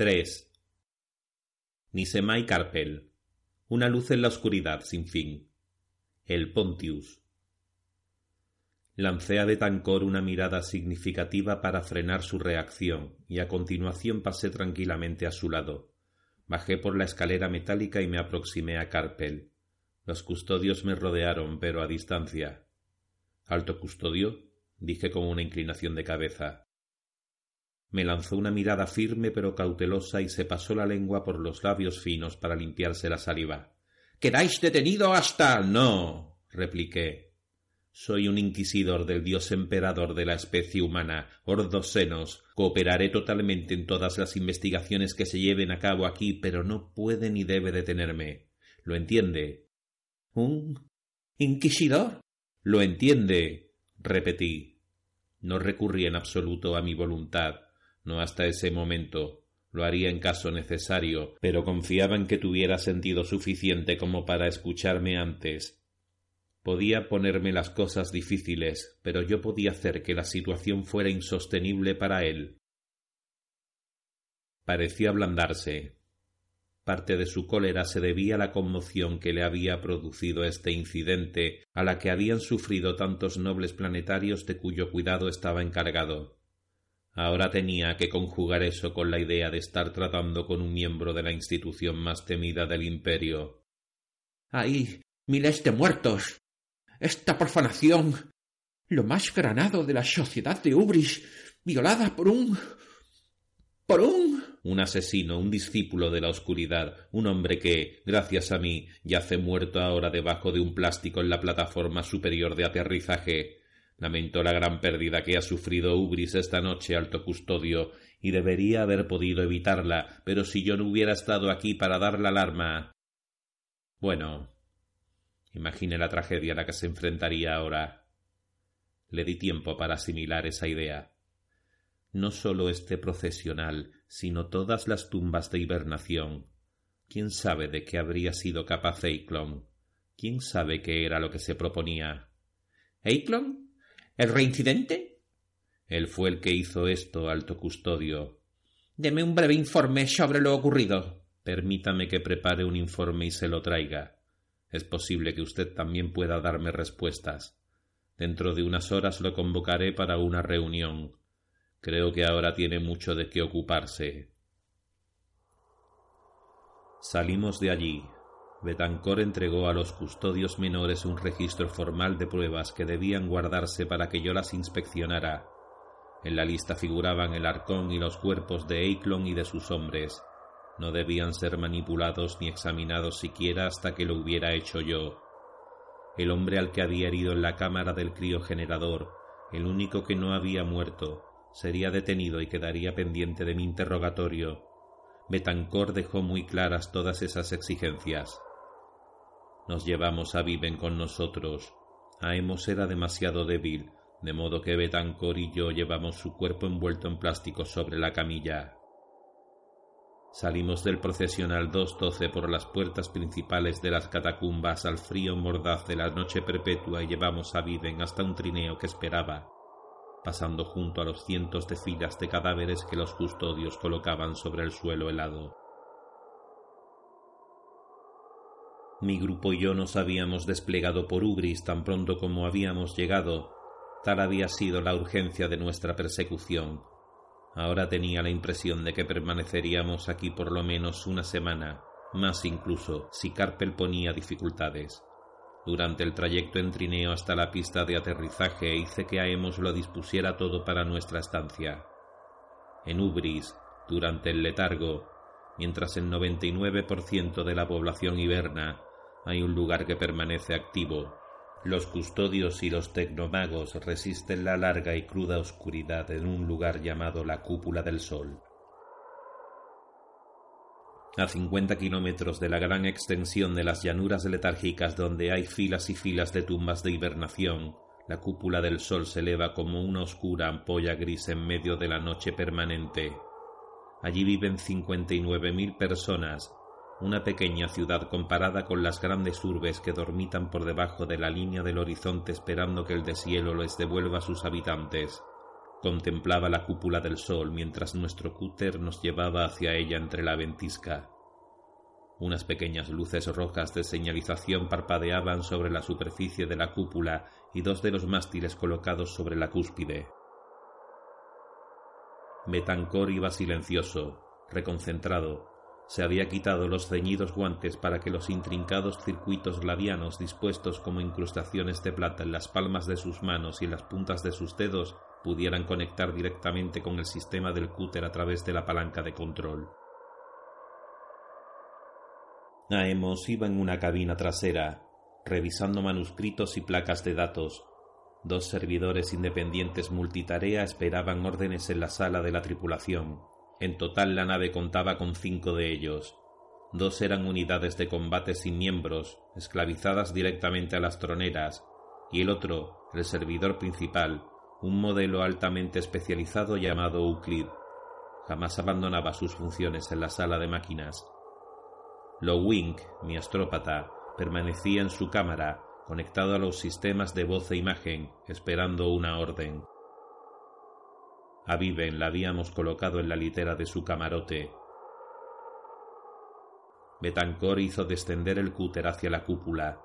3. Nisemai Carpel. Una luz en la oscuridad sin fin. El Pontius. Lancé a Betancor una mirada significativa para frenar su reacción y a continuación pasé tranquilamente a su lado. Bajé por la escalera metálica y me aproximé a Carpel. Los custodios me rodearon, pero a distancia. ¿Alto custodio? dije con una inclinación de cabeza. Me lanzó una mirada firme pero cautelosa y se pasó la lengua por los labios finos para limpiarse la saliva. ¿Quedáis detenido hasta? No. repliqué. Soy un inquisidor del dios emperador de la especie humana, Ordosenos. Cooperaré totalmente en todas las investigaciones que se lleven a cabo aquí, pero no puede ni debe detenerme. ¿Lo entiende? ¿Un inquisidor? Lo entiende, repetí. No recurrí en absoluto a mi voluntad no hasta ese momento. Lo haría en caso necesario, pero confiaba en que tuviera sentido suficiente como para escucharme antes. Podía ponerme las cosas difíciles, pero yo podía hacer que la situación fuera insostenible para él. Parecía ablandarse. Parte de su cólera se debía a la conmoción que le había producido este incidente, a la que habían sufrido tantos nobles planetarios de cuyo cuidado estaba encargado. Ahora tenía que conjugar eso con la idea de estar tratando con un miembro de la institución más temida del imperio. ¡Ay! Miles de muertos. Esta profanación. Lo más granado de la sociedad de Ubris, violada por un. por un. Un asesino, un discípulo de la oscuridad, un hombre que, gracias a mí, yace muerto ahora debajo de un plástico en la plataforma superior de aterrizaje. Lamento la gran pérdida que ha sufrido Ubris esta noche, alto custodio, y debería haber podido evitarla, pero si yo no hubiera estado aquí para dar la alarma. Bueno. Imagine la tragedia a la que se enfrentaría ahora. Le di tiempo para asimilar esa idea. No sólo este procesional, sino todas las tumbas de hibernación. ¿Quién sabe de qué habría sido capaz Eiklon? ¿Quién sabe qué era lo que se proponía? ¿Eiklon? ¿El reincidente? Él fue el que hizo esto, alto custodio. Deme un breve informe sobre lo ocurrido. Permítame que prepare un informe y se lo traiga. Es posible que usted también pueda darme respuestas. Dentro de unas horas lo convocaré para una reunión. Creo que ahora tiene mucho de qué ocuparse. Salimos de allí, Betancor entregó a los custodios menores un registro formal de pruebas que debían guardarse para que yo las inspeccionara. En la lista figuraban el arcón y los cuerpos de Eiklon y de sus hombres. No debían ser manipulados ni examinados siquiera hasta que lo hubiera hecho yo. El hombre al que había herido en la cámara del criogenerador, el único que no había muerto, sería detenido y quedaría pendiente de mi interrogatorio. Betancor dejó muy claras todas esas exigencias. Nos llevamos a Viven con nosotros. Aemos era demasiado débil, de modo que Betancor y yo llevamos su cuerpo envuelto en plástico sobre la camilla. Salimos del procesional 212 por las puertas principales de las catacumbas al frío mordaz de la noche perpetua y llevamos a Viven hasta un trineo que esperaba, pasando junto a los cientos de filas de cadáveres que los custodios colocaban sobre el suelo helado. Mi grupo y yo nos habíamos desplegado por Ugris tan pronto como habíamos llegado. Tal había sido la urgencia de nuestra persecución. Ahora tenía la impresión de que permaneceríamos aquí por lo menos una semana, más incluso si Carpel ponía dificultades. Durante el trayecto en trineo hasta la pista de aterrizaje hice que Aemos lo dispusiera todo para nuestra estancia. En Ubris, durante el letargo, mientras el 99% de la población hiberna, hay un lugar que permanece activo. Los custodios y los tecnomagos resisten la larga y cruda oscuridad en un lugar llamado la cúpula del sol. A cincuenta kilómetros de la gran extensión de las llanuras letárgicas donde hay filas y filas de tumbas de hibernación, la cúpula del sol se eleva como una oscura ampolla gris en medio de la noche permanente. Allí viven cincuenta y nueve mil personas, una pequeña ciudad comparada con las grandes urbes que dormitan por debajo de la línea del horizonte esperando que el deshielo les devuelva a sus habitantes. Contemplaba la cúpula del sol mientras nuestro cúter nos llevaba hacia ella entre la ventisca. Unas pequeñas luces rojas de señalización parpadeaban sobre la superficie de la cúpula y dos de los mástiles colocados sobre la cúspide. Betancor iba silencioso, reconcentrado. Se había quitado los ceñidos guantes para que los intrincados circuitos gladianos dispuestos como incrustaciones de plata en las palmas de sus manos y en las puntas de sus dedos pudieran conectar directamente con el sistema del cúter a través de la palanca de control. Aemos iba en una cabina trasera, revisando manuscritos y placas de datos. Dos servidores independientes multitarea esperaban órdenes en la sala de la tripulación. En total la nave contaba con cinco de ellos. Dos eran unidades de combate sin miembros, esclavizadas directamente a las troneras, y el otro, el servidor principal, un modelo altamente especializado llamado Euclid. Jamás abandonaba sus funciones en la sala de máquinas. Lowink, mi astrópata, permanecía en su cámara, conectado a los sistemas de voz e imagen, esperando una orden. A Viven la habíamos colocado en la litera de su camarote. Betancor hizo descender el cúter hacia la cúpula.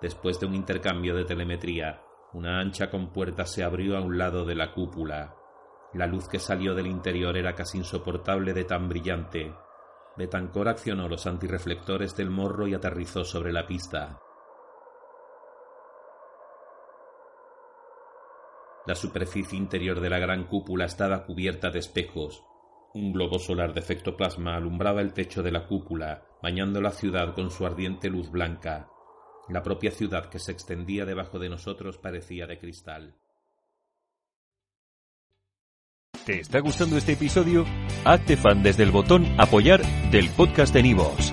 Después de un intercambio de telemetría, una ancha compuerta se abrió a un lado de la cúpula. La luz que salió del interior era casi insoportable de tan brillante Betancor accionó los antirreflectores del morro y aterrizó sobre la pista. La superficie interior de la gran cúpula estaba cubierta de espejos. Un globo solar de efecto plasma alumbraba el techo de la cúpula, bañando la ciudad con su ardiente luz blanca. La propia ciudad que se extendía debajo de nosotros parecía de cristal. ¿Te está gustando este episodio? Hazte fan desde el botón Apoyar del podcast de Nivos.